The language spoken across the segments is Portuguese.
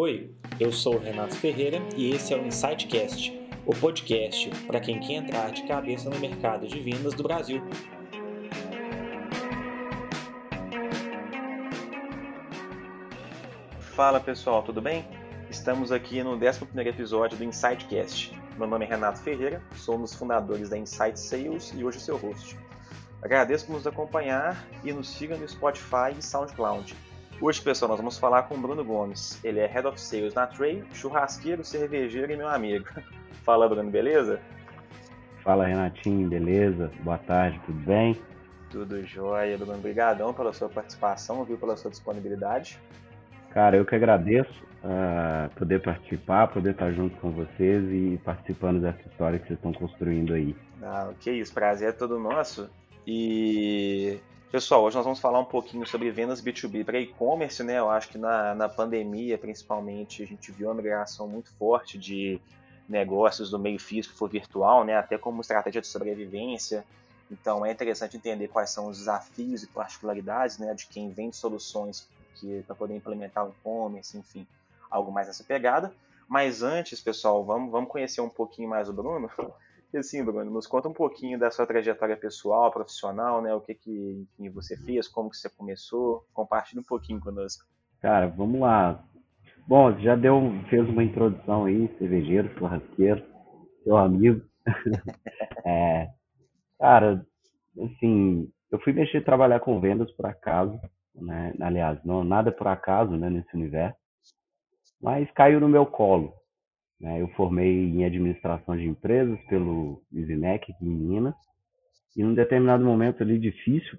Oi, eu sou o Renato Ferreira e esse é o Insightcast, o podcast para quem quer entrar de cabeça no mercado de vendas do Brasil. Fala pessoal, tudo bem? Estamos aqui no 11 episódio do Insightcast. Meu nome é Renato Ferreira, sou um dos fundadores da Insight Sales e hoje seu host. Agradeço por nos acompanhar e nos siga no Spotify e SoundCloud. Hoje, pessoal, nós vamos falar com o Bruno Gomes. Ele é Head of Sales na Tray, churrasqueiro, cervejeiro e meu amigo. Fala, Bruno, beleza? Fala, Renatinho, beleza? Boa tarde, tudo bem? Tudo jóia, Bruno. Obrigadão pela sua participação, viu, pela sua disponibilidade. Cara, eu que agradeço uh, poder participar, poder estar junto com vocês e participando dessa história que vocês estão construindo aí. Ah, que isso, prazer é todo nosso. E pessoal, hoje nós vamos falar um pouquinho sobre vendas B2B para e-commerce, né? Eu acho que na, na pandemia, principalmente, a gente viu uma migração muito forte de negócios do meio físico para virtual, né? Até como estratégia de sobrevivência. Então é interessante entender quais são os desafios e particularidades, né, de quem vende soluções para poder implementar o e-commerce, enfim, algo mais nessa pegada. Mas antes, pessoal, vamos, vamos conhecer um pouquinho mais o Bruno. E assim, Bruno, nos conta um pouquinho da sua trajetória pessoal, profissional, né? O que que enfim, você fez, como que você começou. Compartilhe um pouquinho conosco. Cara, vamos lá. Bom, já deu, fez uma introdução aí, cervejeiro, churrasqueiro, seu amigo. é, cara, assim, eu fui mexer trabalhar com vendas por acaso, né? Aliás, não nada por acaso, né, nesse universo. Mas caiu no meu colo. Né? Eu formei em administração de empresas pelo ISINEC em Minas. E num determinado momento ali difícil,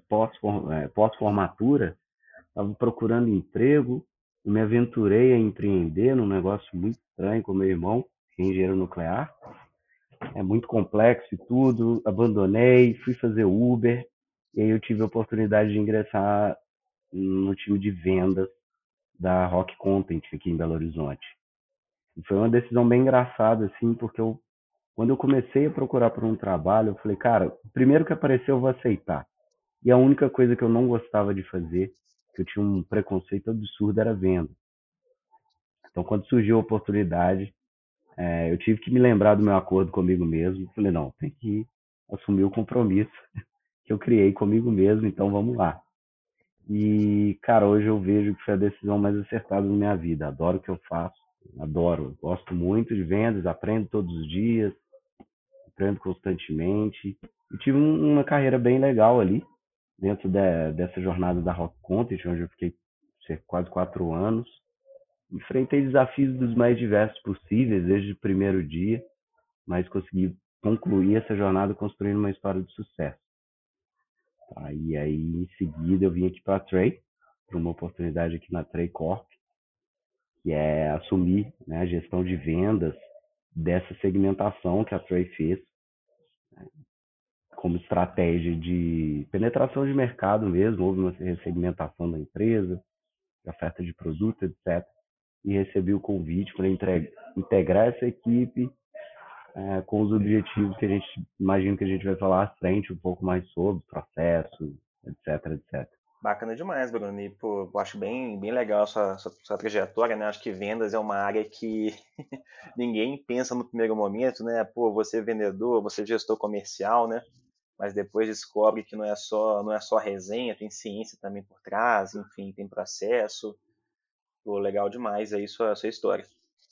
é, pós-formatura, estava procurando emprego, me aventurei a empreender num negócio muito estranho com meu irmão, que é engenheiro nuclear. É muito complexo e tudo. Abandonei, fui fazer Uber, e aí eu tive a oportunidade de ingressar no time de vendas da Rock Content aqui em Belo Horizonte. E foi uma decisão bem engraçada, assim, porque eu, quando eu comecei a procurar por um trabalho, eu falei, cara, o primeiro que apareceu eu vou aceitar. E a única coisa que eu não gostava de fazer, que eu tinha um preconceito absurdo, era venda. Então, quando surgiu a oportunidade, é, eu tive que me lembrar do meu acordo comigo mesmo. Falei, não, tem que assumir o compromisso que eu criei comigo mesmo, então vamos lá. E, cara, hoje eu vejo que foi a decisão mais acertada da minha vida. Adoro o que eu faço, adoro. Gosto muito de vendas, aprendo todos os dias, aprendo constantemente. E tive uma carreira bem legal ali, dentro de, dessa jornada da Rock Content, onde eu fiquei quase quatro anos. Enfrentei desafios dos mais diversos possíveis desde o primeiro dia, mas consegui concluir essa jornada construindo uma história de sucesso. Tá? E aí, em seguida, eu vim aqui para a Trey, para uma oportunidade aqui na Trey Corp, que é assumir né, a gestão de vendas dessa segmentação que a Trey fez, né, como estratégia de penetração de mercado mesmo, houve uma segmentação da empresa, de oferta de produto, etc. E recebi o convite para integrar essa equipe é, com os objetivos que a gente imagina que a gente vai falar à frente um pouco mais sobre, processo, etc, etc. Bacana demais, Bruno. E, pô, acho bem, bem legal a sua, sua, sua, trajetória, né? Acho que vendas é uma área que ninguém pensa no primeiro momento, né? Pô, você é vendedor, você é gestor comercial, né? Mas depois descobre que não é só não é só resenha, tem ciência também por trás, enfim, tem processo. Pô, legal demais aí sua, sua história.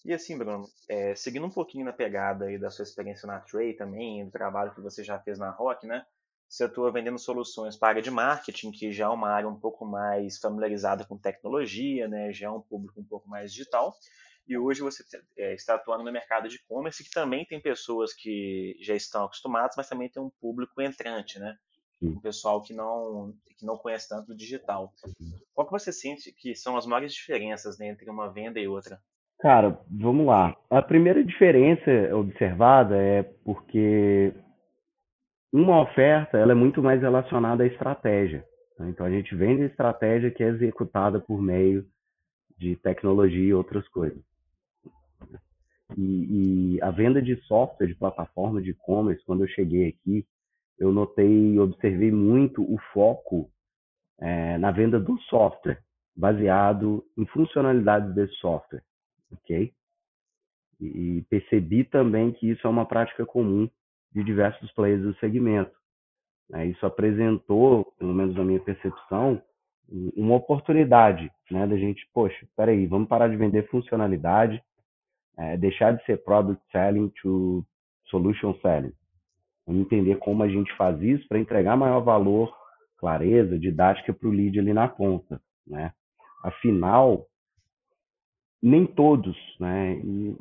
E assim, Bruno, é, seguindo um pouquinho na pegada aí da sua experiência na Tray também, do trabalho que você já fez na Rock, né? Você atua vendendo soluções para a área de marketing, que já é uma área um pouco mais familiarizada com tecnologia, né? Já é um público um pouco mais digital. E hoje você é, está atuando no mercado de e-commerce, que também tem pessoas que já estão acostumadas, mas também tem um público entrante, né? Um pessoal que não, que não conhece tanto o digital. Qual que você sente que são as maiores diferenças né, entre uma venda e outra? Cara, vamos lá. A primeira diferença observada é porque uma oferta ela é muito mais relacionada à estratégia. Né? Então a gente vende estratégia que é executada por meio de tecnologia e outras coisas. E, e a venda de software, de plataforma de e-commerce, quando eu cheguei aqui, eu notei e observei muito o foco é, na venda do software, baseado em funcionalidades desse software. ok? E percebi também que isso é uma prática comum de diversos players do segmento. Né? Isso apresentou, pelo menos na minha percepção, uma oportunidade né, da gente, poxa, peraí, vamos parar de vender funcionalidade, é, deixar de ser product selling to solution selling. Vamos entender como a gente faz isso para entregar maior valor, clareza, didática para o lead ali na ponta. Né? Afinal, nem todos, né, e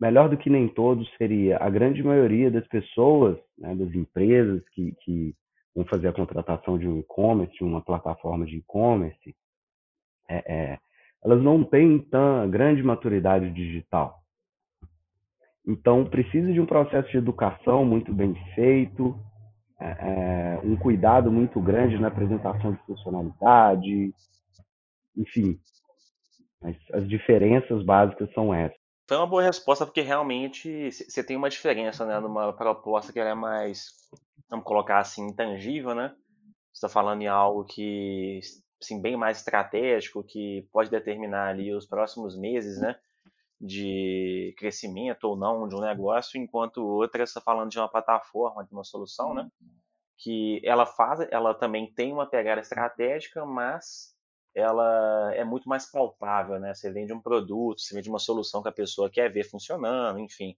melhor do que nem todos seria a grande maioria das pessoas, né, das empresas que, que vão fazer a contratação de um e-commerce, de uma plataforma de e-commerce, é, é, elas não têm tão grande maturidade digital. Então, precisa de um processo de educação muito bem feito, é, é, um cuidado muito grande na apresentação de funcionalidade, enfim, as, as diferenças básicas são essas. Foi uma boa resposta porque realmente você tem uma diferença, né, numa proposta que ela é mais, vamos colocar assim, intangível, né? Você está falando em algo que, assim, bem mais estratégico, que pode determinar ali os próximos meses, né? de crescimento ou não de um negócio, enquanto outra está falando de uma plataforma, de uma solução, né? Que ela faz, ela também tem uma pegada estratégica, mas ela é muito mais palpável, né? Você vende um produto, você vende uma solução que a pessoa quer ver funcionando, enfim.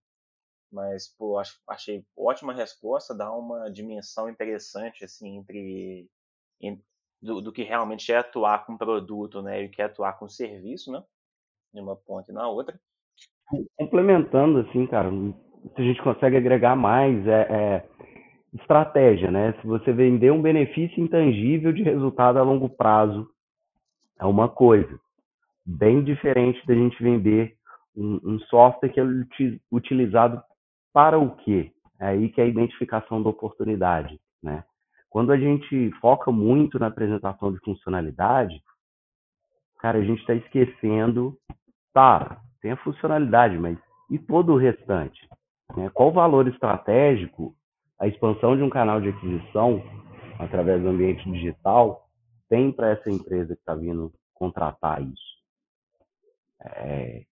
Mas, pô, achei ótima resposta, dá uma dimensão interessante, assim, entre, do, do, que realmente é atuar com produto, né? E o que é atuar com serviço, né? De uma e na outra. Complementando, assim, cara, se a gente consegue agregar mais, é, é estratégia, né? Se você vender um benefício intangível de resultado a longo prazo, é uma coisa. Bem diferente da gente vender um, um software que é utilizado para o quê? É aí que é a identificação da oportunidade, né? Quando a gente foca muito na apresentação de funcionalidade, cara, a gente está esquecendo, tá, tem a funcionalidade, mas e todo o restante? Né? Qual o valor estratégico a expansão de um canal de aquisição através do ambiente digital tem para essa empresa que está vindo contratar isso? É,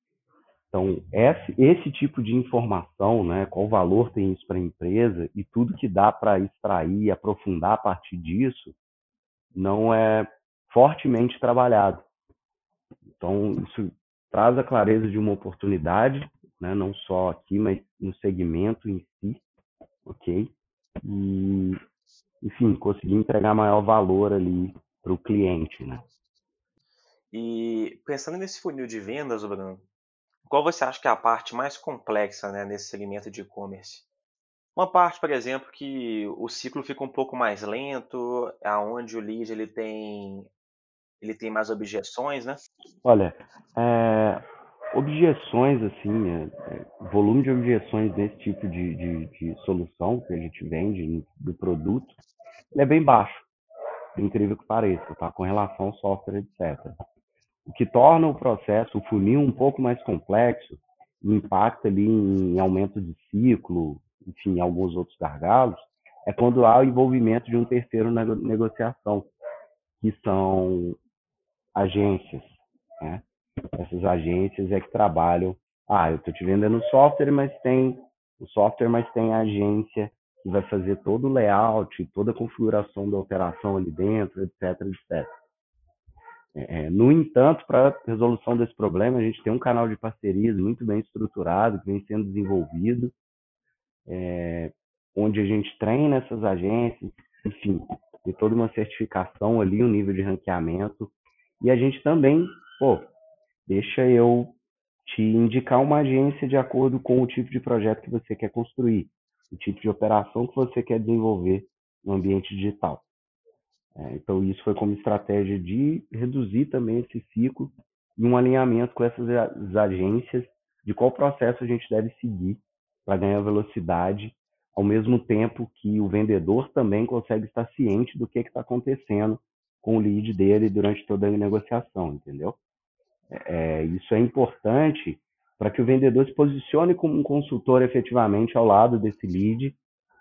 então, esse, esse, tipo de informação, né, qual valor tem isso para a empresa e tudo que dá para extrair aprofundar a partir disso, não é fortemente trabalhado. Então, isso traz a clareza de uma oportunidade, né, não só aqui, mas no segmento em si, ok? E, enfim, conseguir entregar maior valor ali para o cliente, né? E pensando nesse funil de vendas, Bruno, qual você acha que é a parte mais complexa né, nesse segmento de e-commerce? Uma parte, por exemplo, que o ciclo fica um pouco mais lento, aonde o lead ele tem ele tem mais objeções, né? Olha, é, objeções, assim, é, é, volume de objeções nesse tipo de, de, de, solução que a gente vende do produto, ele é bem baixo, incrível que pareça, tá? Com relação ao software, etc. O que torna o processo, o funil um pouco mais complexo, impacta ali em aumento de ciclo, enfim, alguns outros gargalos, é quando há o envolvimento de um terceiro na negociação, que são agências. Né? Essas agências é que trabalham. Ah, eu estou te vendendo software, mas tem o software, mas tem a agência que vai fazer todo o layout, toda a configuração da operação ali dentro, etc, etc. É, é, no entanto, para resolução desse problema, a gente tem um canal de parcerias muito bem estruturado, que vem sendo desenvolvido, é, onde a gente treina essas agências, enfim, tem toda uma certificação ali, um nível de ranqueamento e a gente também, pô, deixa eu te indicar uma agência de acordo com o tipo de projeto que você quer construir, o tipo de operação que você quer desenvolver no ambiente digital. É, então, isso foi como estratégia de reduzir também esse ciclo e um alinhamento com essas agências de qual processo a gente deve seguir para ganhar velocidade, ao mesmo tempo que o vendedor também consegue estar ciente do que está acontecendo com o lead dele durante toda a negociação, entendeu? É, isso é importante para que o vendedor se posicione como um consultor efetivamente ao lado desse lead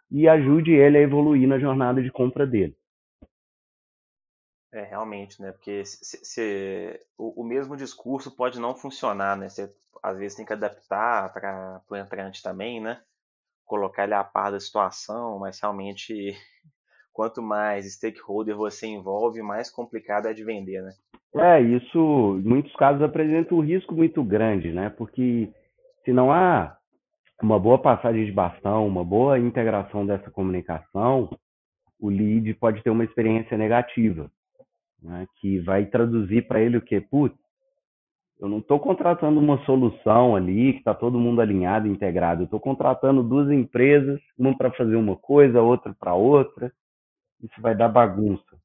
e ajude ele a evoluir na jornada de compra dele. É, realmente, né? Porque se, se, o, o, mesmo discurso pode não funcionar, né? Você, às vezes tem que adaptar para o entrante também, né? Colocar ele a par da situação, mas realmente quanto mais stakeholder você envolve, mais complicado é de vender, né? É, isso em muitos casos apresenta um risco muito grande, né? Porque se não há uma boa passagem de bastão, uma boa integração dessa comunicação, o lead pode ter uma experiência negativa, né? que vai traduzir para ele o que? Putz, eu não estou contratando uma solução ali que está todo mundo alinhado, integrado. Eu estou contratando duas empresas, uma para fazer uma coisa, outra para outra. Isso vai dar bagunça.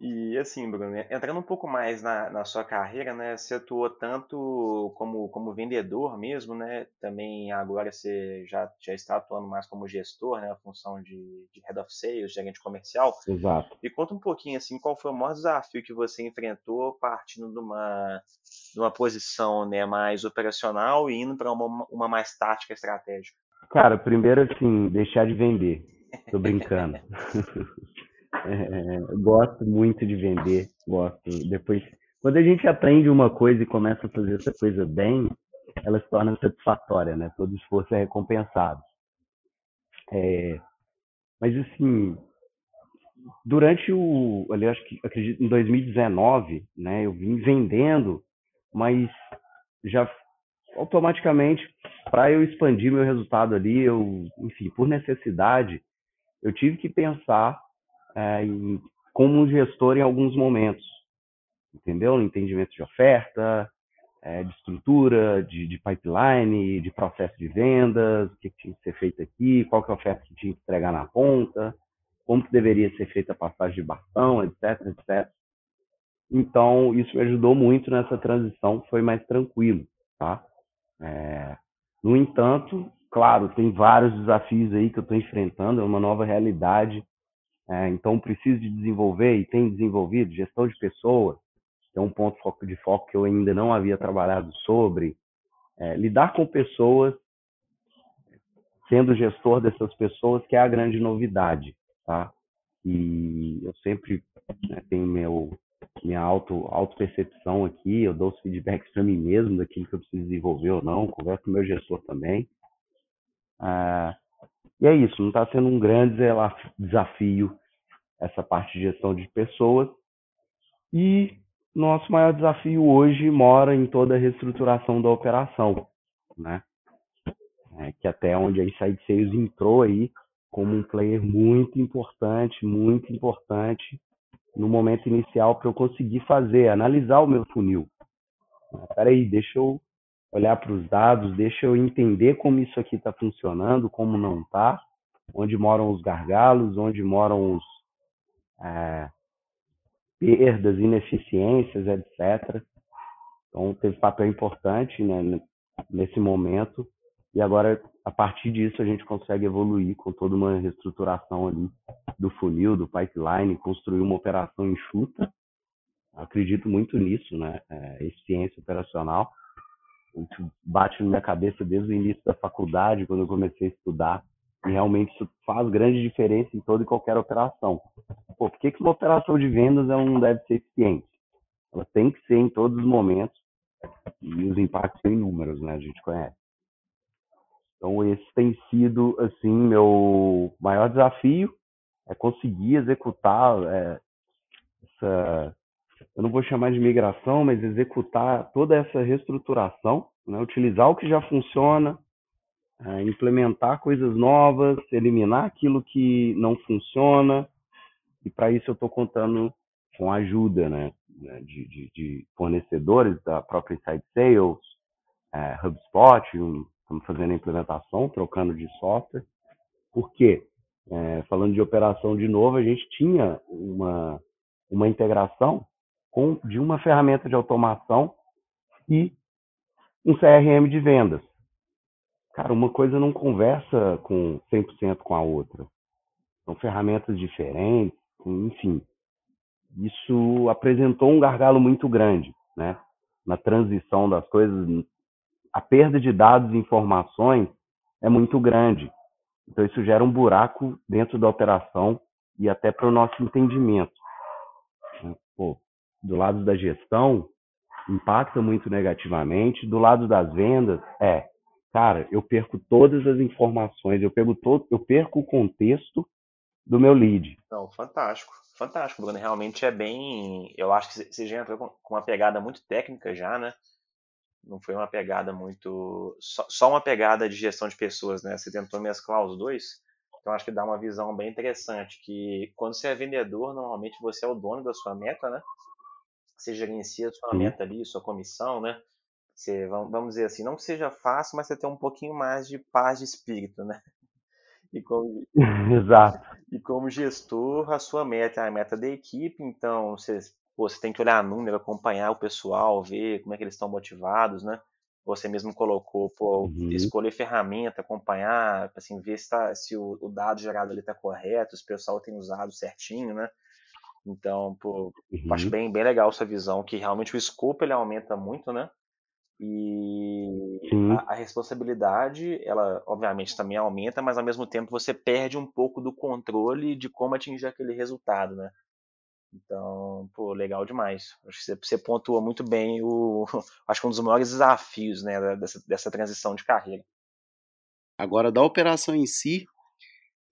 E assim, Bruno, entrando um pouco mais na, na sua carreira, né? Você atuou tanto como, como vendedor mesmo, né? Também agora você já, já está atuando mais como gestor, né? A função de, de Head of Sales, gerente comercial. Exato. E conta um pouquinho, assim, qual foi o maior desafio que você enfrentou partindo de uma, de uma posição né, mais operacional e indo para uma, uma mais tática estratégica? Cara, primeiro, assim, deixar de vender. Tô brincando. É, gosto muito de vender, gosto. Depois, quando a gente aprende uma coisa e começa a fazer essa coisa bem, ela se torna satisfatória, né? Todo esforço é recompensado. É, mas assim, durante o, ali acho que acredito em 2019, né? Eu vim vendendo, mas já automaticamente para eu expandir meu resultado ali, eu, enfim, por necessidade, eu tive que pensar é, em, como um gestor em alguns momentos, entendeu? No entendimento de oferta, é, de estrutura, de, de, pipeline, de processo de vendas, o que, tinha que ser feito aqui, qual que é a oferta que tinha que entregar na ponta, como que deveria ser feita a passagem de bastão, etc, etc. Então, isso me ajudou muito nessa transição, foi mais tranquilo, tá? É, no entanto, claro, tem vários desafios aí que eu estou enfrentando, é uma nova realidade é, então, preciso de desenvolver e tem desenvolvido gestão de pessoas, que é um ponto de foco que eu ainda não havia trabalhado sobre. É, lidar com pessoas, sendo gestor dessas pessoas, que é a grande novidade, tá? E eu sempre né, tenho meu, minha auto, auto-percepção aqui, eu dou os feedbacks para mim mesmo daquilo que eu preciso desenvolver ou não, converso com o meu gestor também. Ah, e é isso, não está sendo um grande desafio essa parte de gestão de pessoas. E nosso maior desafio hoje mora em toda a reestruturação da operação, né? É, que até onde a Inside Sales entrou aí como um player muito importante, muito importante no momento inicial para eu conseguir fazer, analisar o meu funil. Peraí, deixa eu olhar para os dados, deixa eu entender como isso aqui está funcionando, como não está, onde moram os gargalos, onde moram os, é, perdas, ineficiências, etc. Então, teve papel importante né, nesse momento. E agora, a partir disso, a gente consegue evoluir com toda uma reestruturação ali do funil, do pipeline, construir uma operação enxuta. Acredito muito nisso, né? É, eficiência operacional. Isso bate na minha cabeça desde o início da faculdade, quando eu comecei a estudar e realmente isso faz grande diferença em toda e qualquer operação. Pô, por que, que uma operação de vendas não deve ser eficiente? Ela tem que ser em todos os momentos e os impactos são inúmeros, né? A gente conhece. Então esse tem sido assim meu maior desafio é conseguir executar é, essa, eu não vou chamar de migração, mas executar toda essa reestruturação, né? utilizar o que já funciona, é, implementar coisas novas, eliminar aquilo que não funciona. E para isso eu estou contando com a ajuda né, né, de, de, de, fornecedores da própria Inside Sales, é, HubSpot, estamos fazendo a implementação, trocando de software. Por quê? É, falando de operação de novo, a gente tinha uma, uma integração com, de uma ferramenta de automação e um CRM de vendas. Cara, uma coisa não conversa com 100% com a outra. São ferramentas diferentes, enfim. Isso apresentou um gargalo muito grande, né? Na transição das coisas, a perda de dados e informações é muito grande. Então isso gera um buraco dentro da operação e até para o nosso entendimento. Pô, do lado da gestão, impacta muito negativamente. Do lado das vendas, é, cara, eu perco todas as informações, eu perco, todo, eu perco o contexto do meu lead. Não, fantástico, fantástico, Bruno. Realmente é bem. Eu acho que você já entrou com uma pegada muito técnica já, né? Não foi uma pegada muito. Só, só uma pegada de gestão de pessoas, né? Você tentou mesclar os dois. Então acho que dá uma visão bem interessante. Que quando você é vendedor, normalmente você é o dono da sua meta, né? Você gerencia a sua Sim. meta ali, sua comissão, né? Você, vamos dizer assim, não que seja fácil, mas você tem um pouquinho mais de paz de espírito, né? E como, Exato. E como gestor, a sua meta é a meta da equipe, então você, pô, você tem que olhar número, acompanhar o pessoal, ver como é que eles estão motivados, né? Você mesmo colocou, pô, uhum. escolher ferramenta, acompanhar, assim, ver se, tá, se o, o dado gerado ali está correto, se o pessoal tem usado certinho, né? Então, pô, uhum. acho bem, bem legal essa visão, que realmente o escopo ele aumenta muito, né? E a, a, responsabilidade, ela obviamente também aumenta, mas ao mesmo tempo você perde um pouco do controle de como atingir aquele resultado, né? Então, pô, legal demais. Acho que você, você pontua muito bem o. Acho que um dos maiores desafios né, dessa, dessa transição de carreira. Agora, da operação em si,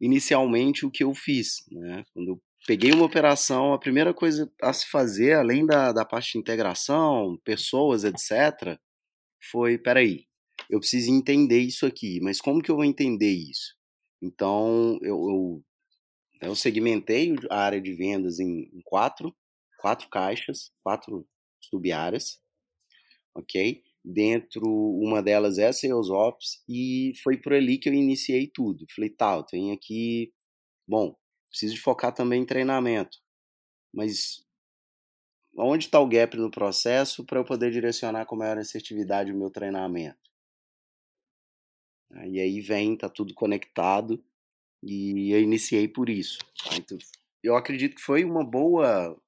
inicialmente o que eu fiz, né? Quando eu peguei uma operação, a primeira coisa a se fazer, além da, da parte de integração, pessoas, etc., foi, peraí, eu preciso entender isso aqui, mas como que eu vou entender isso? Então, eu, eu, eu segmentei a área de vendas em, em quatro, quatro caixas, quatro sub-áreas, ok? Dentro, uma delas é Sales Ops, e foi por ali que eu iniciei tudo. Falei, tá, tem aqui, bom, preciso de focar também em treinamento, mas onde está o gap no processo para eu poder direcionar com maior assertividade o meu treinamento. E aí vem, tá tudo conectado e eu iniciei por isso. Tá? Então, eu acredito que foi uma boa,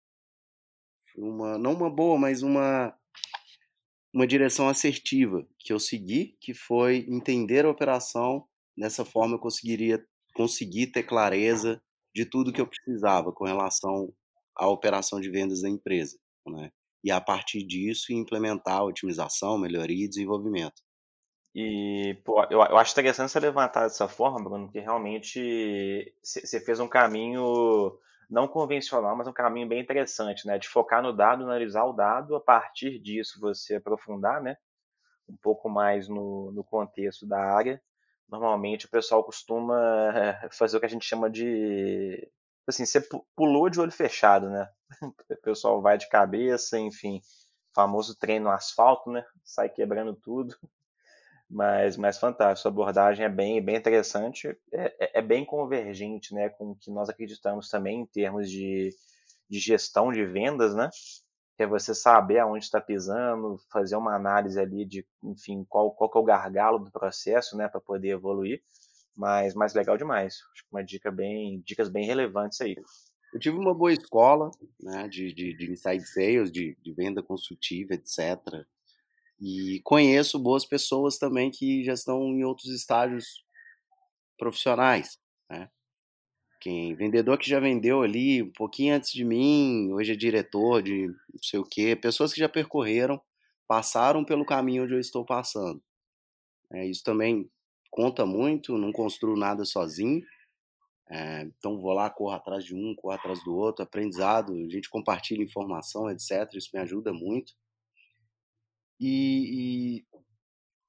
uma não uma boa, mas uma uma direção assertiva que eu segui, que foi entender a operação. Dessa forma eu conseguiria conseguir ter clareza de tudo que eu precisava com relação a operação de vendas da empresa, né? E a partir disso implementar otimização, melhoria e desenvolvimento. E, pô, eu, eu acho interessante você levantar dessa forma, Bruno, porque realmente você fez um caminho não convencional, mas um caminho bem interessante, né? De focar no dado, analisar o dado, a partir disso você aprofundar, né? Um pouco mais no, no contexto da área. Normalmente o pessoal costuma fazer o que a gente chama de assim, você pulou de olho fechado, né? O pessoal vai de cabeça, enfim, famoso treino no asfalto, né? Sai quebrando tudo. Mas, mas fantástico, a abordagem é bem, bem interessante, é, é, é bem convergente, né, com o que nós acreditamos também em termos de, de gestão de vendas, né? Que é você saber aonde está pisando, fazer uma análise ali de, enfim, qual, qual que é o gargalo do processo, né, para poder evoluir mas, mas legal demais. Acho que uma dica bem, dicas bem relevantes aí. Eu tive uma boa escola né, de, de, de inside sales, de, de venda consultiva, etc. E conheço boas pessoas também que já estão em outros estágios profissionais. Né? Quem vendedor que já vendeu ali um pouquinho antes de mim, hoje é diretor de não sei o quê, pessoas que já percorreram, passaram pelo caminho onde eu estou passando. É, isso também conta muito, não construo nada sozinho. É, então vou lá, corro atrás de um, corro atrás do outro, aprendizado, a gente compartilha informação, etc. Isso me ajuda muito. E, e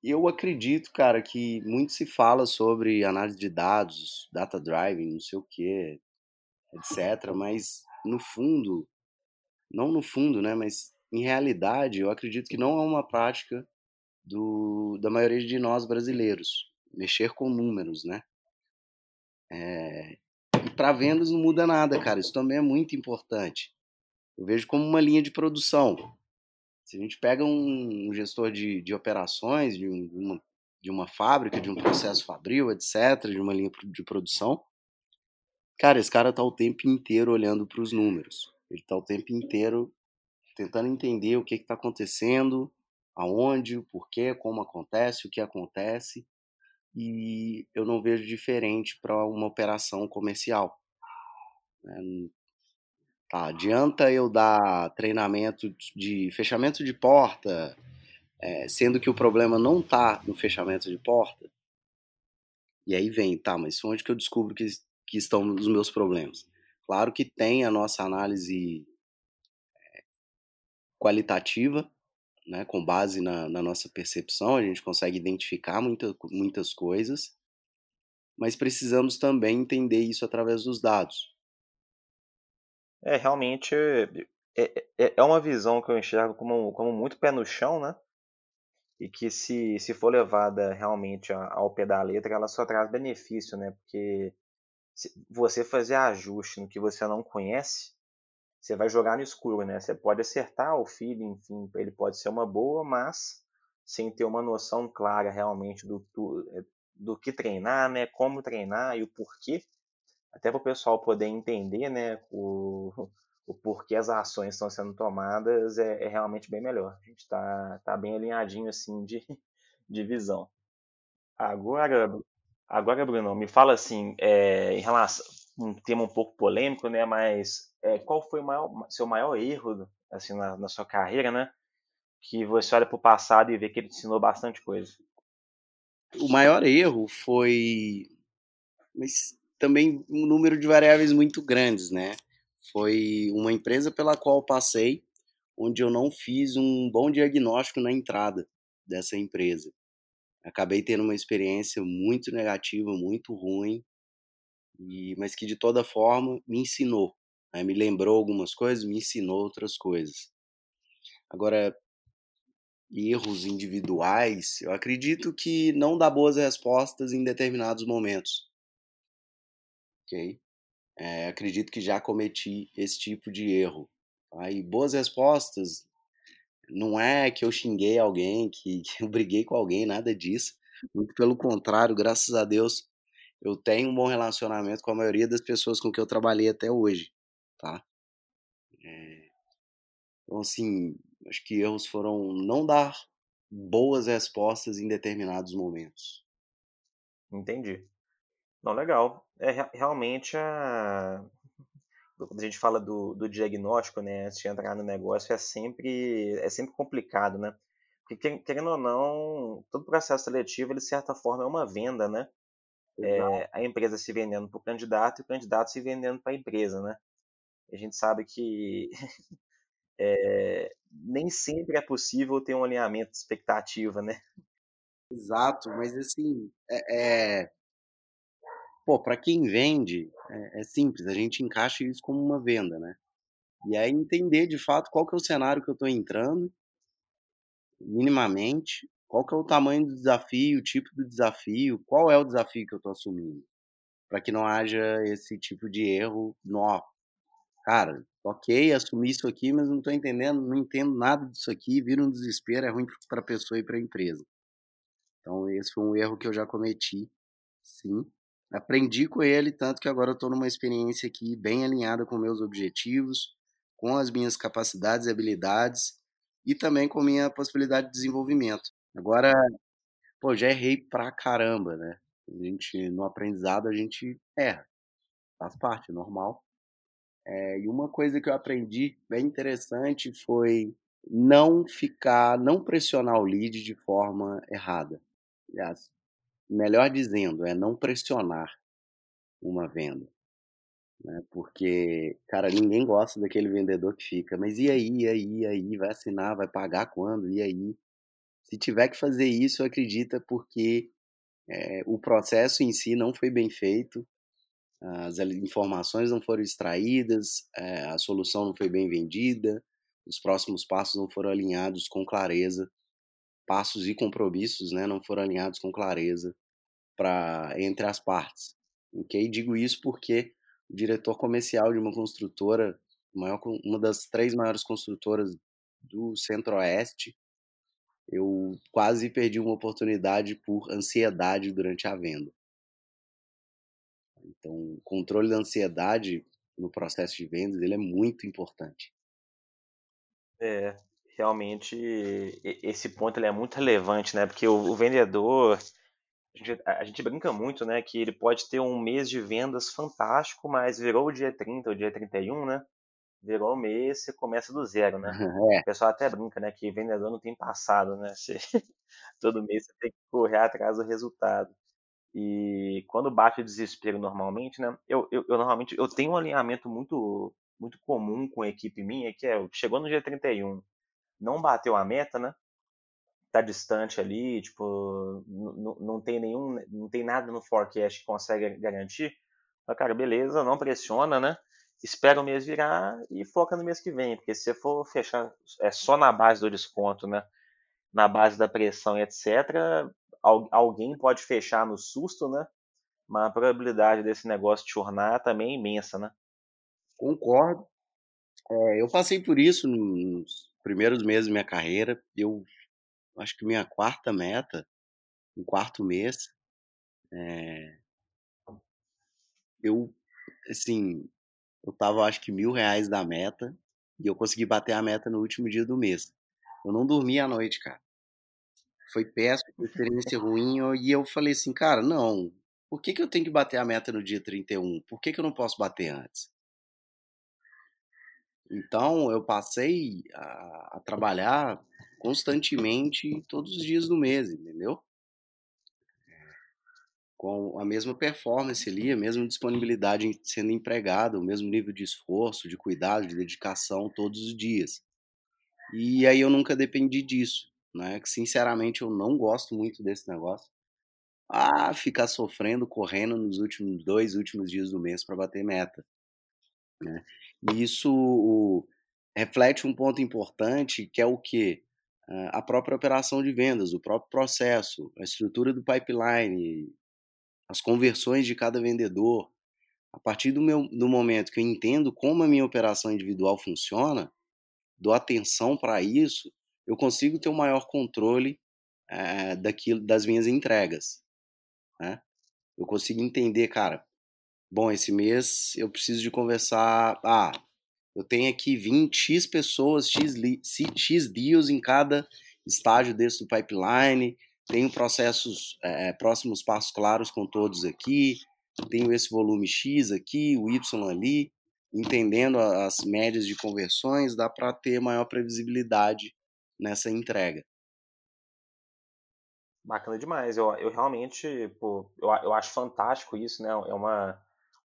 eu acredito, cara, que muito se fala sobre análise de dados, data driving, não sei o que, etc. Mas no fundo, não no fundo, né? Mas em realidade, eu acredito que não é uma prática do, da maioria de nós brasileiros mexer com números, né? É... E para vendas não muda nada, cara. Isso também é muito importante. Eu vejo como uma linha de produção. Se a gente pega um, gestor de, de operações, de, um, uma, de uma fábrica, de um processo fabril, etc., de uma linha de produção, cara, esse cara tá o tempo inteiro olhando para os números. Ele tá o tempo inteiro tentando entender o que está acontecendo, aonde, o porquê, como acontece, o que acontece e eu não vejo diferente para uma operação comercial. Tá, adianta eu dar treinamento de fechamento de porta, é, sendo que o problema não está no fechamento de porta? E aí vem, tá, mas onde que eu descubro que, que estão os meus problemas? Claro que tem a nossa análise é, qualitativa, né, com base na, na, nossa percepção, a gente consegue identificar muita, muitas coisas, mas precisamos também entender isso através dos dados. É, realmente é, é, é uma visão que eu enxergo como, como muito pé no chão, né? E que se, se for levada realmente ao pé da letra, ela só traz benefício, né? Porque você fazer ajuste no que você não conhece, você vai jogar no escuro, né? Você pode acertar o feeling, enfim, ele pode ser uma boa, mas sem ter uma noção clara realmente do, do, do que treinar, né? Como treinar e o porquê, até para o pessoal poder entender né, o, o porquê as ações estão sendo tomadas, é, é realmente bem melhor. A gente está tá bem alinhadinho assim de, de visão. Agora, agora, Bruno, me fala assim, é, em relação um tema um pouco polêmico, né? Mas é, qual foi o maior, seu maior erro assim na, na sua carreira, né? Que você olha para o passado e vê que ele te ensinou bastante coisa. O maior erro foi, mas também um número de variáveis muito grandes, né? Foi uma empresa pela qual passei, onde eu não fiz um bom diagnóstico na entrada dessa empresa. Acabei tendo uma experiência muito negativa, muito ruim, e, mas que de toda forma me ensinou. Né? Me lembrou algumas coisas, me ensinou outras coisas. Agora, erros individuais, eu acredito que não dá boas respostas em determinados momentos ok? É, acredito que já cometi esse tipo de erro. Aí, boas respostas, não é que eu xinguei alguém, que, que eu briguei com alguém, nada disso. Muito pelo contrário, graças a Deus, eu tenho um bom relacionamento com a maioria das pessoas com que eu trabalhei até hoje, tá? É, então, assim, acho que erros foram não dar boas respostas em determinados momentos. Entendi. Não, legal. É, realmente, a... quando a gente fala do, do diagnóstico, né, antes de entrar no negócio, é sempre, é sempre complicado, né? Porque, querendo ou não, todo processo seletivo, ele, de certa forma, é uma venda, né? É, a empresa se vendendo para o candidato e o candidato se vendendo para a empresa, né? A gente sabe que é, nem sempre é possível ter um alinhamento de expectativa, né? Exato, mas assim, é, é Pô, para quem vende, é, é, simples, a gente encaixa isso como uma venda, né? E aí entender de fato qual que é o cenário que eu estou entrando, minimamente, qual que é o tamanho do desafio, o tipo do desafio, qual é o desafio que eu estou assumindo, para que não haja esse tipo de erro. Nó, cara, ok, assumi isso aqui, mas não estou entendendo, não entendo nada disso aqui, vira um desespero, é ruim para a pessoa e para a empresa. Então esse foi um erro que eu já cometi, sim. Aprendi com ele, tanto que agora eu estou numa experiência aqui bem alinhada com meus objetivos, com as minhas capacidades e habilidades e também com minha possibilidade de desenvolvimento. Agora, pô, já errei pra caramba, né? A gente, no aprendizado a gente erra, faz parte, é normal. É, e uma coisa que eu aprendi bem interessante foi não ficar, não pressionar o lead de forma errada. Aliás, melhor dizendo, é não pressionar uma venda. Né? Porque, cara, ninguém gosta daquele vendedor que fica, mas e aí, e aí, e aí, vai assinar, vai pagar quando, e aí? Se tiver que fazer isso, acredita porque é, o processo em si não foi bem feito, as informações não foram extraídas, é, a solução não foi bem vendida, os próximos passos não foram alinhados com clareza, passos e compromissos né, não foram alinhados com clareza para entre as partes. Okay? Digo isso porque o diretor comercial de uma construtora, maior, uma das três maiores construtoras do Centro-Oeste, eu quase perdi uma oportunidade por ansiedade durante a venda. Então, o controle da ansiedade no processo de vendas ele é muito importante. É, realmente esse ponto ele é muito relevante, né? Porque o, o vendedor a gente, a gente, brinca muito, né, que ele pode ter um mês de vendas fantástico, mas virou o dia 30 ou dia 31, né? virou mês, você começa do zero, né? É. O pessoal até brinca, né? Que vendedor não tem passado, né? Você, todo mês você tem que correr atrás do resultado. E quando bate o desespero normalmente, né? Eu, eu, eu, normalmente eu tenho um alinhamento muito muito comum com a equipe minha, que é chegou no dia 31, não bateu a meta, né? Tá distante ali, tipo, não tem nenhum, não tem nada no forecast que consegue garantir. Mas, cara, beleza, não pressiona, né? Espera o mês virar e foca no mês que vem, porque se você for fechar é só na base do desconto, né? Na base da pressão etc, alguém pode fechar no susto, né? Mas a probabilidade desse negócio churnar também é imensa, né? Concordo. É, eu passei por isso nos primeiros meses da minha carreira. Eu acho que minha quarta meta, no quarto mês, é, eu, assim, eu tava acho que mil reais da meta e eu consegui bater a meta no último dia do mês. Eu não dormi à noite, cara foi péssimo, experiência ruim. E eu falei assim, cara, não. Por que, que eu tenho que bater a meta no dia 31? Por que, que eu não posso bater antes? Então eu passei a, a trabalhar constantemente todos os dias do mês, entendeu? Com a mesma performance ali, a mesma disponibilidade sendo empregado, o mesmo nível de esforço, de cuidado, de dedicação todos os dias. E aí eu nunca dependi disso né? Que sinceramente eu não gosto muito desse negócio. Ah, ficar sofrendo, correndo nos últimos dois últimos dias do mês para bater meta. Né? E isso reflete um ponto importante que é o que a própria operação de vendas, o próprio processo, a estrutura do pipeline, as conversões de cada vendedor. A partir do, meu, do momento que eu entendo como a minha operação individual funciona, dou atenção para isso, eu consigo ter um maior controle é, daquilo, das minhas entregas. Né? Eu consigo entender, cara, bom, esse mês eu preciso de conversar. Ah, eu tenho aqui 20 X pessoas, X, X deals em cada estágio desse do pipeline, tenho processos, é, próximos passos claros com todos aqui, tenho esse volume X aqui, o Y ali, entendendo as médias de conversões, dá para ter maior previsibilidade nessa entrega. Bacana demais. Eu, eu realmente, pô, eu, eu acho fantástico isso, né? É uma,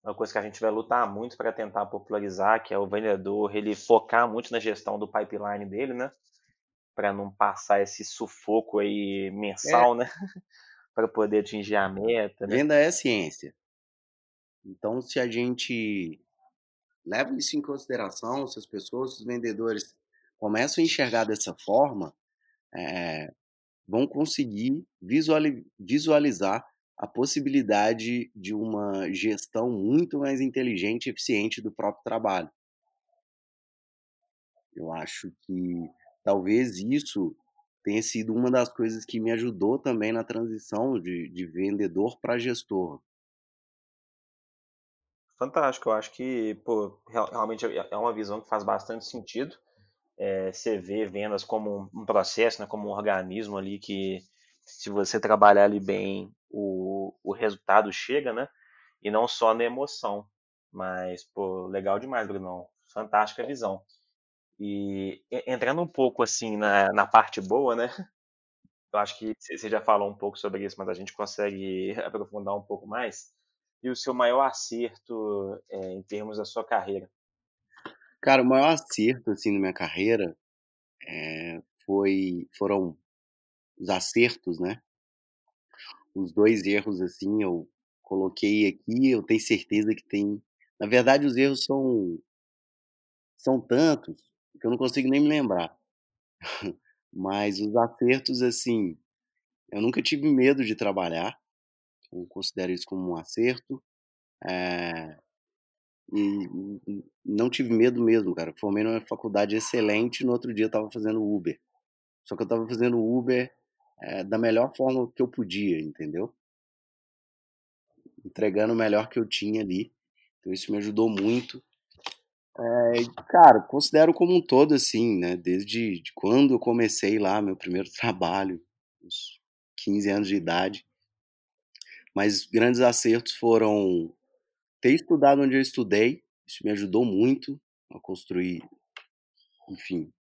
uma coisa que a gente vai lutar muito para tentar popularizar, que é o vendedor ele focar muito na gestão do pipeline dele, né? Para não passar esse sufoco aí mensal, é. né? para poder atingir a meta. Né? Venda é ciência. Então, se a gente leva isso em consideração, se as pessoas, os vendedores começam a enxergar dessa forma, é, vão conseguir visualizar a possibilidade de uma gestão muito mais inteligente e eficiente do próprio trabalho. Eu acho que talvez isso tenha sido uma das coisas que me ajudou também na transição de, de vendedor para gestor. Fantástico, eu acho que pô, realmente é, é uma visão que faz bastante sentido é, você vê vendas como um processo, né, como um organismo ali que se você trabalhar ali bem, o, o resultado chega, né? E não só na emoção. Mas, pô, legal demais, Brunão. Fantástica visão. E entrando um pouco assim na, na parte boa, né? Eu acho que você já falou um pouco sobre isso, mas a gente consegue aprofundar um pouco mais. E o seu maior acerto é, em termos da sua carreira? Cara, o maior acerto, assim, na minha carreira é, foi, foram os acertos, né? Os dois erros, assim, eu coloquei aqui, eu tenho certeza que tem... Na verdade, os erros são, são tantos que eu não consigo nem me lembrar. Mas os acertos, assim, eu nunca tive medo de trabalhar, eu considero isso como um acerto. É, e não tive medo mesmo, cara. Formei numa faculdade excelente, no outro dia eu tava fazendo Uber. Só que eu tava fazendo Uber é, da melhor forma que eu podia, entendeu? Entregando o melhor que eu tinha ali. Então isso me ajudou muito. É, cara, considero como um todo assim, né? Desde de quando eu comecei lá meu primeiro trabalho, uns 15 anos de idade. Mas grandes acertos foram ter estudado onde eu estudei, isso me ajudou muito a construir, enfim,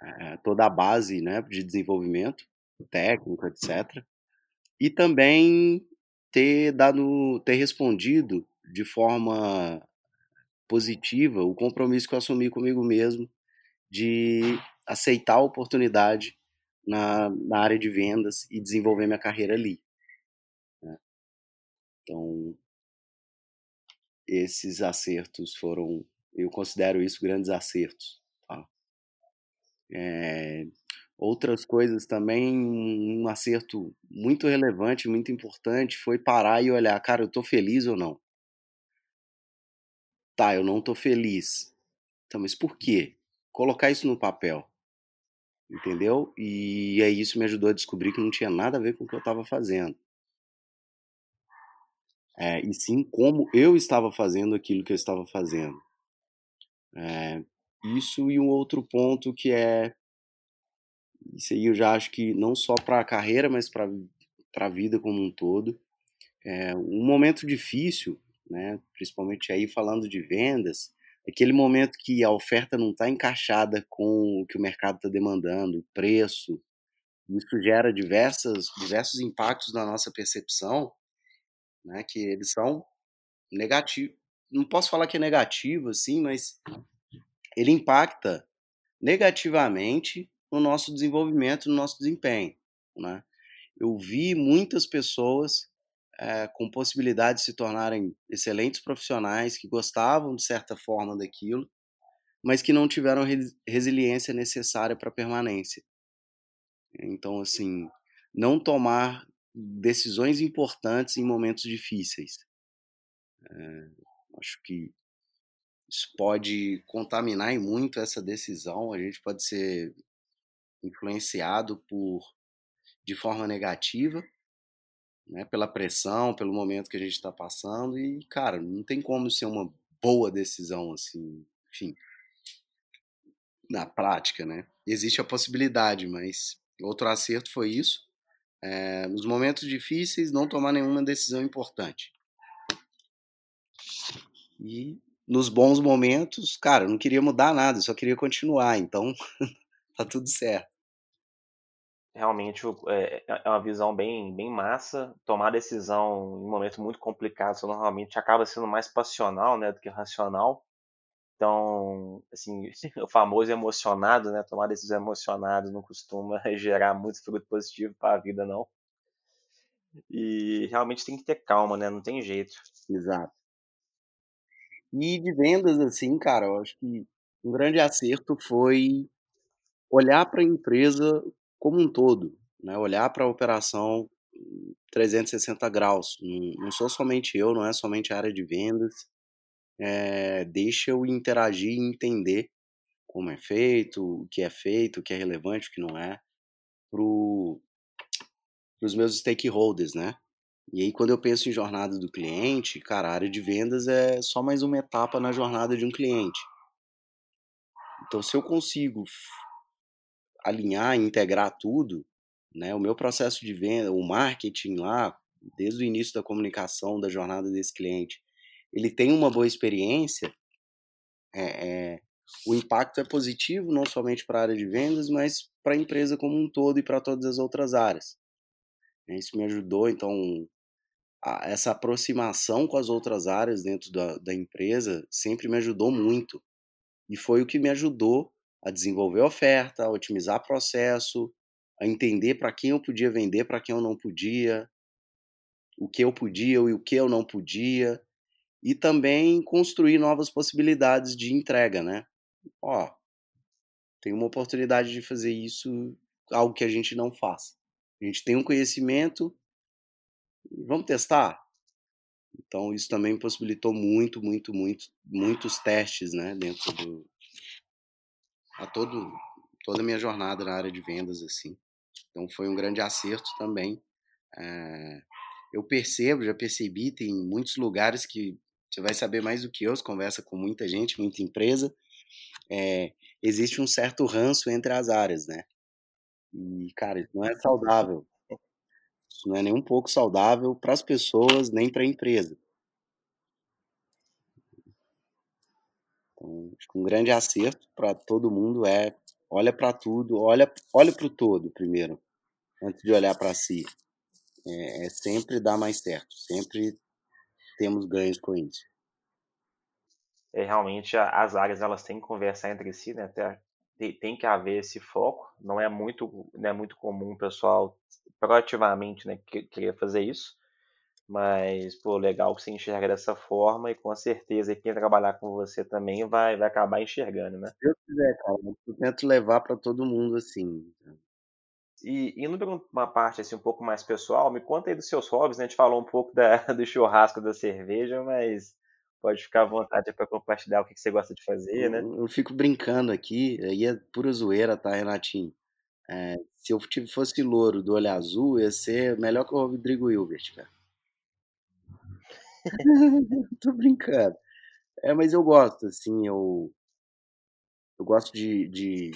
é, toda a base né, de desenvolvimento técnico, etc. E também ter dado, ter respondido de forma positiva o compromisso que eu assumi comigo mesmo de aceitar a oportunidade na, na área de vendas e desenvolver minha carreira ali. Né? Então, esses acertos foram, eu considero isso grandes acertos. Tá? É, outras coisas também, um acerto muito relevante, muito importante, foi parar e olhar, cara, eu tô feliz ou não? Tá, eu não tô feliz. Então, mas por quê? Colocar isso no papel. Entendeu? E aí isso me ajudou a descobrir que não tinha nada a ver com o que eu estava fazendo. É, e sim como eu estava fazendo aquilo que eu estava fazendo. É, isso e um outro ponto que é isso aí eu já acho que não só para a carreira, mas para a vida como um todo. É, um momento difícil, né, principalmente aí falando de vendas, aquele momento que a oferta não está encaixada com o que o mercado está demandando, o preço, isso gera diversas, diversos impactos na nossa percepção, né, que eles são negativos. Não posso falar que é negativo, assim, mas ele impacta negativamente no nosso desenvolvimento, no nosso desempenho. Né? Eu vi muitas pessoas é, com possibilidade de se tornarem excelentes profissionais que gostavam de certa forma daquilo, mas que não tiveram res resiliência necessária para permanência. Então, assim, não tomar decisões importantes em momentos difíceis. É, acho que isso pode contaminar muito essa decisão. A gente pode ser influenciado por de forma negativa né, pela pressão, pelo momento que a gente está passando e, cara, não tem como ser uma boa decisão assim, enfim, na prática, né? Existe a possibilidade, mas outro acerto foi isso. É, nos momentos difíceis, não tomar nenhuma decisão importante. E nos bons momentos, cara, eu não queria mudar nada, só queria continuar, então tá tudo certo realmente é, é, é uma visão bem, bem massa. Tomar decisão em um momento muito complicado normalmente acaba sendo mais passional né, do que racional. Então, assim, o famoso emocionado, né? Tomar decisão emocionado não costuma gerar muito fruto positivo para a vida, não. E realmente tem que ter calma, né? Não tem jeito. Exato. E de vendas, assim, cara, eu acho que um grande acerto foi olhar para a empresa como um todo, né? olhar para a operação 360 graus. Não, sou somente eu, não é somente a área de vendas. É, deixa eu interagir e entender como é feito, o que é feito, o que é relevante, o que não é, para os meus stakeholders, né? E aí, quando eu penso em jornada do cliente, cara, a área de vendas é só mais uma etapa na jornada de um cliente. Então, se eu consigo alinhar e integrar tudo, né? O meu processo de venda, o marketing lá, desde o início da comunicação da jornada desse cliente, ele tem uma boa experiência, é, é, o impacto é positivo não somente para a área de vendas, mas para a empresa como um todo e para todas as outras áreas. Isso me ajudou, então, a, essa aproximação com as outras áreas dentro da, da empresa sempre me ajudou muito. E foi o que me ajudou a desenvolver oferta, a otimizar processo, a entender para quem eu podia vender, para quem eu não podia, o que eu podia e o que eu não podia, e também construir novas possibilidades de entrega, né? Ó, tem uma oportunidade de fazer isso, algo que a gente não faz. A gente tem um conhecimento, vamos testar. Então isso também possibilitou muito, muito, muito, muitos testes, né, dentro do, a todo, toda a minha jornada na área de vendas, assim. Então foi um grande acerto também. É, eu percebo, já percebi, tem muitos lugares que você vai saber mais do que eu, você conversa com muita gente, muita empresa. É, existe um certo ranço entre as áreas, né? E, cara, isso não é saudável. Isso não é nem um pouco saudável para as pessoas, nem para a empresa. Então, Acho que um grande acerto para todo mundo é olha para tudo, olha olha para o todo primeiro, antes de olhar para si. É, é sempre dar mais certo, sempre temos ganhos com isso. É, realmente as áreas elas têm que conversar entre si, né? Até, tem que haver esse foco. Não é muito, não é muito comum o pessoal proativamente né, querer fazer isso. Mas, pô, legal que você enxerga dessa forma e com certeza quem trabalhar com você também vai, vai acabar enxergando, né? Se eu quiser, cara, eu tento levar para todo mundo assim. E indo para uma parte assim um pouco mais pessoal, me conta aí dos seus hobbies, né? A gente falou um pouco da, do churrasco da cerveja, mas pode ficar à vontade para compartilhar o que, que você gosta de fazer, né? Eu, eu fico brincando aqui, aí é pura zoeira, tá, Renatinho? É, se eu fosse louro do olho azul, ia ser melhor que o Rodrigo Hilbert, cara. Tô brincando. É, mas eu gosto, assim, eu, eu gosto de, de,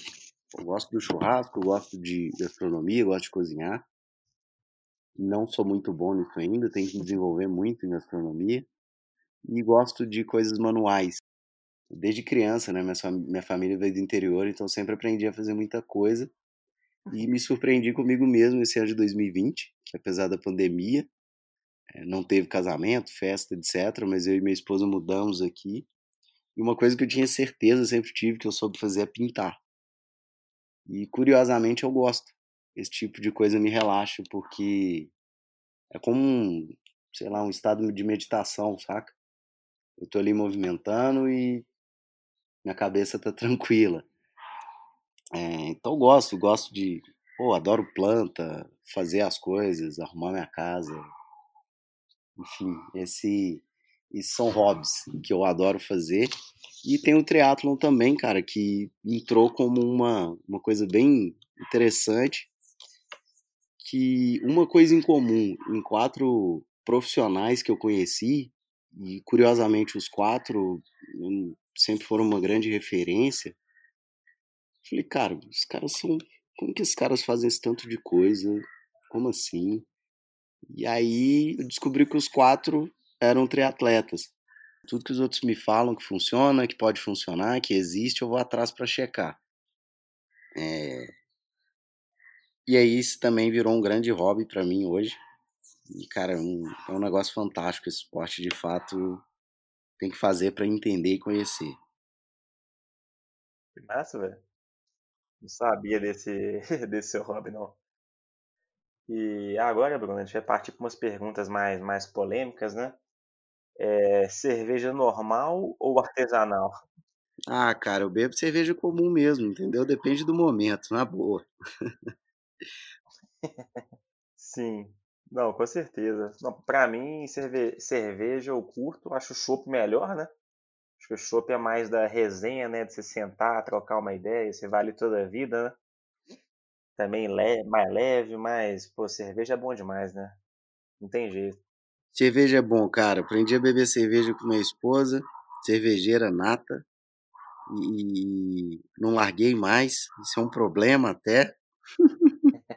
Eu gosto do churrasco, eu gosto de gastronomia, eu gosto de cozinhar. Não sou muito bom nisso ainda, tenho que desenvolver muito em gastronomia. E gosto de coisas manuais. Desde criança, né? Minha, minha família veio do interior, então sempre aprendi a fazer muita coisa. E me surpreendi comigo mesmo esse ano de 2020, que apesar da pandemia, não teve casamento, festa, etc. Mas eu e minha esposa mudamos aqui. E uma coisa que eu tinha certeza, sempre tive, que eu soube fazer é pintar. E curiosamente eu gosto. Esse tipo de coisa me relaxa, porque é como um, sei lá, um estado de meditação, saca? Eu tô ali movimentando e minha cabeça tá tranquila. É, então eu gosto, gosto de. Pô, adoro planta, fazer as coisas, arrumar minha casa, enfim, esse, esses são hobbies que eu adoro fazer. E tem o triatlon também, cara, que entrou como uma, uma coisa bem interessante. Que uma coisa em comum em quatro profissionais que eu conheci, e curiosamente os quatro hum, sempre foram uma grande referência. Falei, cara, os caras são. Como que esses caras fazem esse tanto de coisa? Como assim? E aí eu descobri que os quatro eram triatletas. Tudo que os outros me falam que funciona, que pode funcionar, que existe, eu vou atrás para checar. É... E aí isso também virou um grande hobby para mim hoje. E, cara, é um, é um negócio fantástico esse esporte, de fato, tem que fazer para entender e conhecer. Que massa, velho. Não sabia desse, desse seu hobby, não. E agora, Bruno, a gente vai partir para umas perguntas mais, mais polêmicas, né? É, cerveja normal ou artesanal? Ah, cara, eu bebo cerveja comum mesmo, entendeu? Depende do momento, na boa. Sim, não, com certeza. Não, para mim, cerve cerveja eu curto, acho o chopp melhor, né? Acho que o chopp é mais da resenha, né? De você sentar, trocar uma ideia, você vale toda a vida, né? Também mais leve, mas, pô, cerveja é bom demais, né? Não tem jeito. Cerveja é bom, cara. Aprendi a beber cerveja com minha esposa, cervejeira nata, e não larguei mais. Isso é um problema até.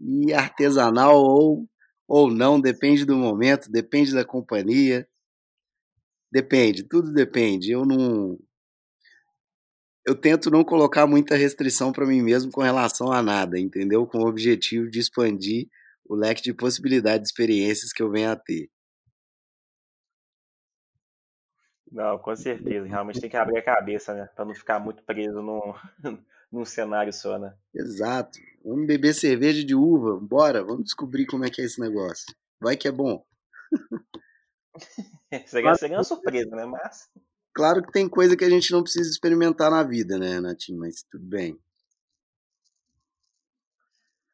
e artesanal ou, ou não, depende do momento, depende da companhia. Depende, tudo depende. Eu não, eu tento não colocar muita restrição para mim mesmo com relação a nada, entendeu? Com o objetivo de expandir o leque de possibilidades de experiências que eu venho a ter. Não, com certeza. Realmente tem que abrir a cabeça, né? Para não ficar muito preso num, num cenário só, né? Exato. Vamos beber cerveja de uva. Bora, vamos descobrir como é que é esse negócio. Vai que é bom. Seria, seria uma surpresa, né? Mas. Claro que tem coisa que a gente não precisa experimentar na vida, né, Renatinho? Mas tudo bem.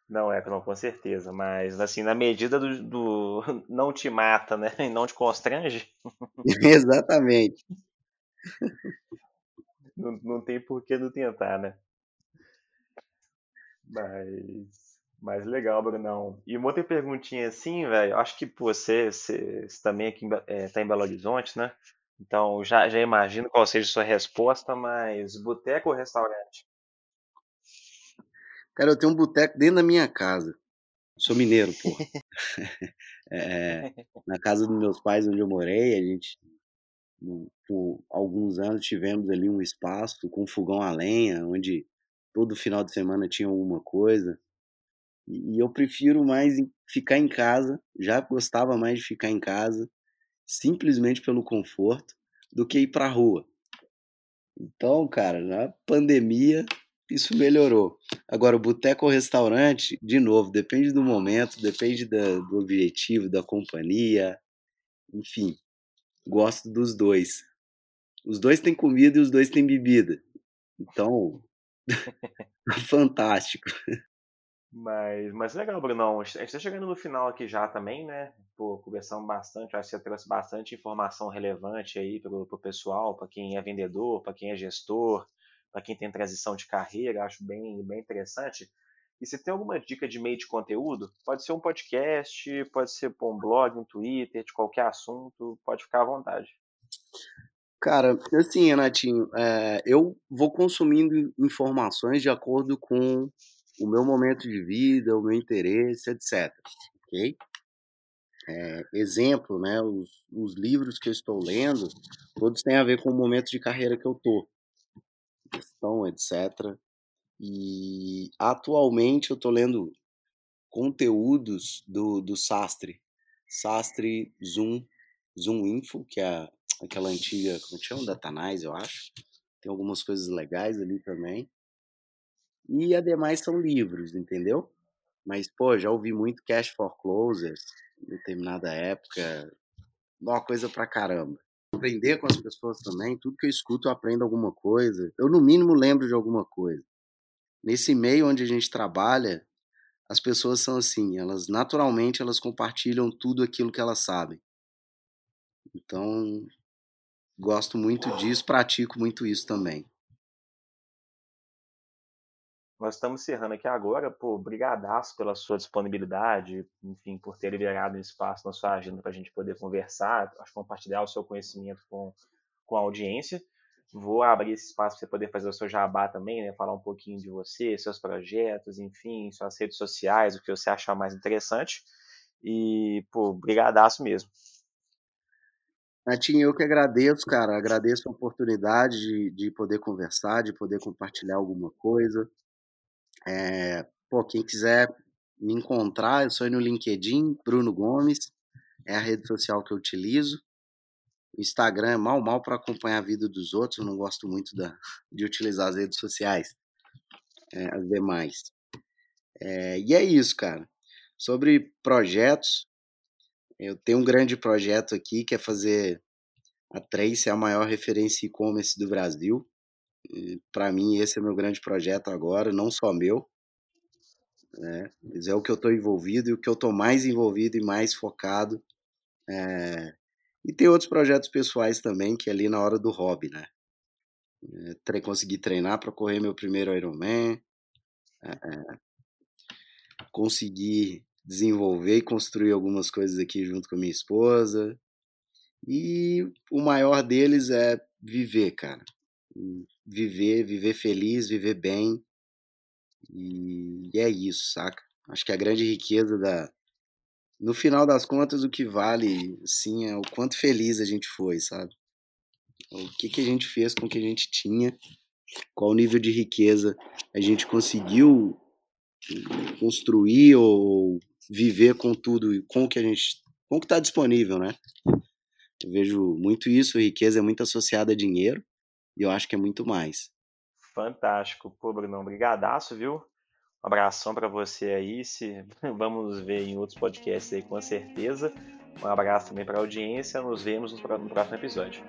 Não, é, não, com certeza. Mas, assim, na medida do, do não te mata, né? E não te constrange. Exatamente. Não, não tem por que não tentar, né? Mas. Mas legal, Brunão. E uma outra perguntinha assim, velho. Acho que você, você, você também aqui é, tá em Belo Horizonte, né? Então, já, já imagino qual seja a sua resposta, mas boteco ou restaurante? Cara, eu tenho um boteco dentro da minha casa. Sou mineiro, pô. é, na casa dos meus pais, onde eu morei, a gente por alguns anos tivemos ali um espaço com fogão a lenha, onde todo final de semana tinha alguma coisa. E eu prefiro mais ficar em casa, já gostava mais de ficar em casa, simplesmente pelo conforto, do que ir para a rua. Então, cara, na pandemia isso melhorou. Agora, o boteco ou restaurante, de novo, depende do momento, depende da, do objetivo, da companhia, enfim, gosto dos dois. Os dois têm comida e os dois têm bebida. Então, fantástico. Mas, mas legal, Brunão. A gente está chegando no final aqui já também, né? Pô, conversamos bastante, acho que você trouxe bastante informação relevante aí para o pessoal, para quem é vendedor, para quem é gestor, para quem tem transição de carreira, acho bem, bem interessante. E se tem alguma dica de meio de conteúdo, pode ser um podcast, pode ser um blog, um Twitter, de qualquer assunto, pode ficar à vontade. Cara, assim, Renatinho, é, eu vou consumindo informações de acordo com o meu momento de vida, o meu interesse, etc. Ok? É, exemplo, né? Os, os, livros que eu estou lendo, todos têm a ver com o momento de carreira que eu tô, gestão, etc. E atualmente eu estou lendo conteúdos do, do Sastre, Sastre Zoom, Zoom Info, que é aquela antiga, como chama? Datanize, eu acho. Tem algumas coisas legais ali também. E ademais são livros, entendeu? Mas, pô, já ouvi muito Cash for Closers determinada época. Uma coisa pra caramba. Aprender com as pessoas também, tudo que eu escuto eu aprendo alguma coisa. Eu, no mínimo, lembro de alguma coisa. Nesse meio onde a gente trabalha, as pessoas são assim, elas naturalmente elas compartilham tudo aquilo que elas sabem. Então, gosto muito disso, pratico muito isso também. Nós estamos encerrando aqui agora, pô, brigadaço pela sua disponibilidade, enfim, por ter liberado um espaço na sua agenda para a gente poder conversar, acho compartilhar o seu conhecimento com, com a audiência. Vou abrir esse espaço para você poder fazer o seu jabá também, né? Falar um pouquinho de você, seus projetos, enfim, suas redes sociais, o que você achar mais interessante. E, pô, brigadaço mesmo. Natinho, eu que agradeço, cara. Agradeço a oportunidade de, de poder conversar, de poder compartilhar alguma coisa. É, pô, quem quiser me encontrar, eu sou no LinkedIn, Bruno Gomes, é a rede social que eu utilizo. O Instagram é mal, mal para acompanhar a vida dos outros, eu não gosto muito da, de utilizar as redes sociais, é, as demais. É, e é isso, cara. Sobre projetos, eu tenho um grande projeto aqui que é fazer a Trace a maior referência e-commerce do Brasil. Para mim, esse é meu grande projeto agora, não só meu, né? mas é o que eu estou envolvido e o que eu estou mais envolvido e mais focado. É... E tem outros projetos pessoais também, que é ali na hora do hobby, né? É, consegui treinar para correr meu primeiro Ironman, é, consegui desenvolver e construir algumas coisas aqui junto com a minha esposa. E o maior deles é viver, cara viver, viver feliz, viver bem. E, é isso, saca? Acho que a grande riqueza da. No final das contas, o que vale, sim, é o quanto feliz a gente foi, sabe? O que, que a gente fez com o que a gente tinha, qual nível de riqueza a gente conseguiu construir ou viver com tudo, com o que a gente, com o que está disponível, né? Eu vejo muito isso, riqueza é muito associada a dinheiro, e eu acho que é muito mais. Fantástico. Pô, Bruno, brigadaço, viu? Um abração para você aí. Se... Vamos ver em outros podcasts aí com certeza. Um abraço também para a audiência. Nos vemos no próximo episódio.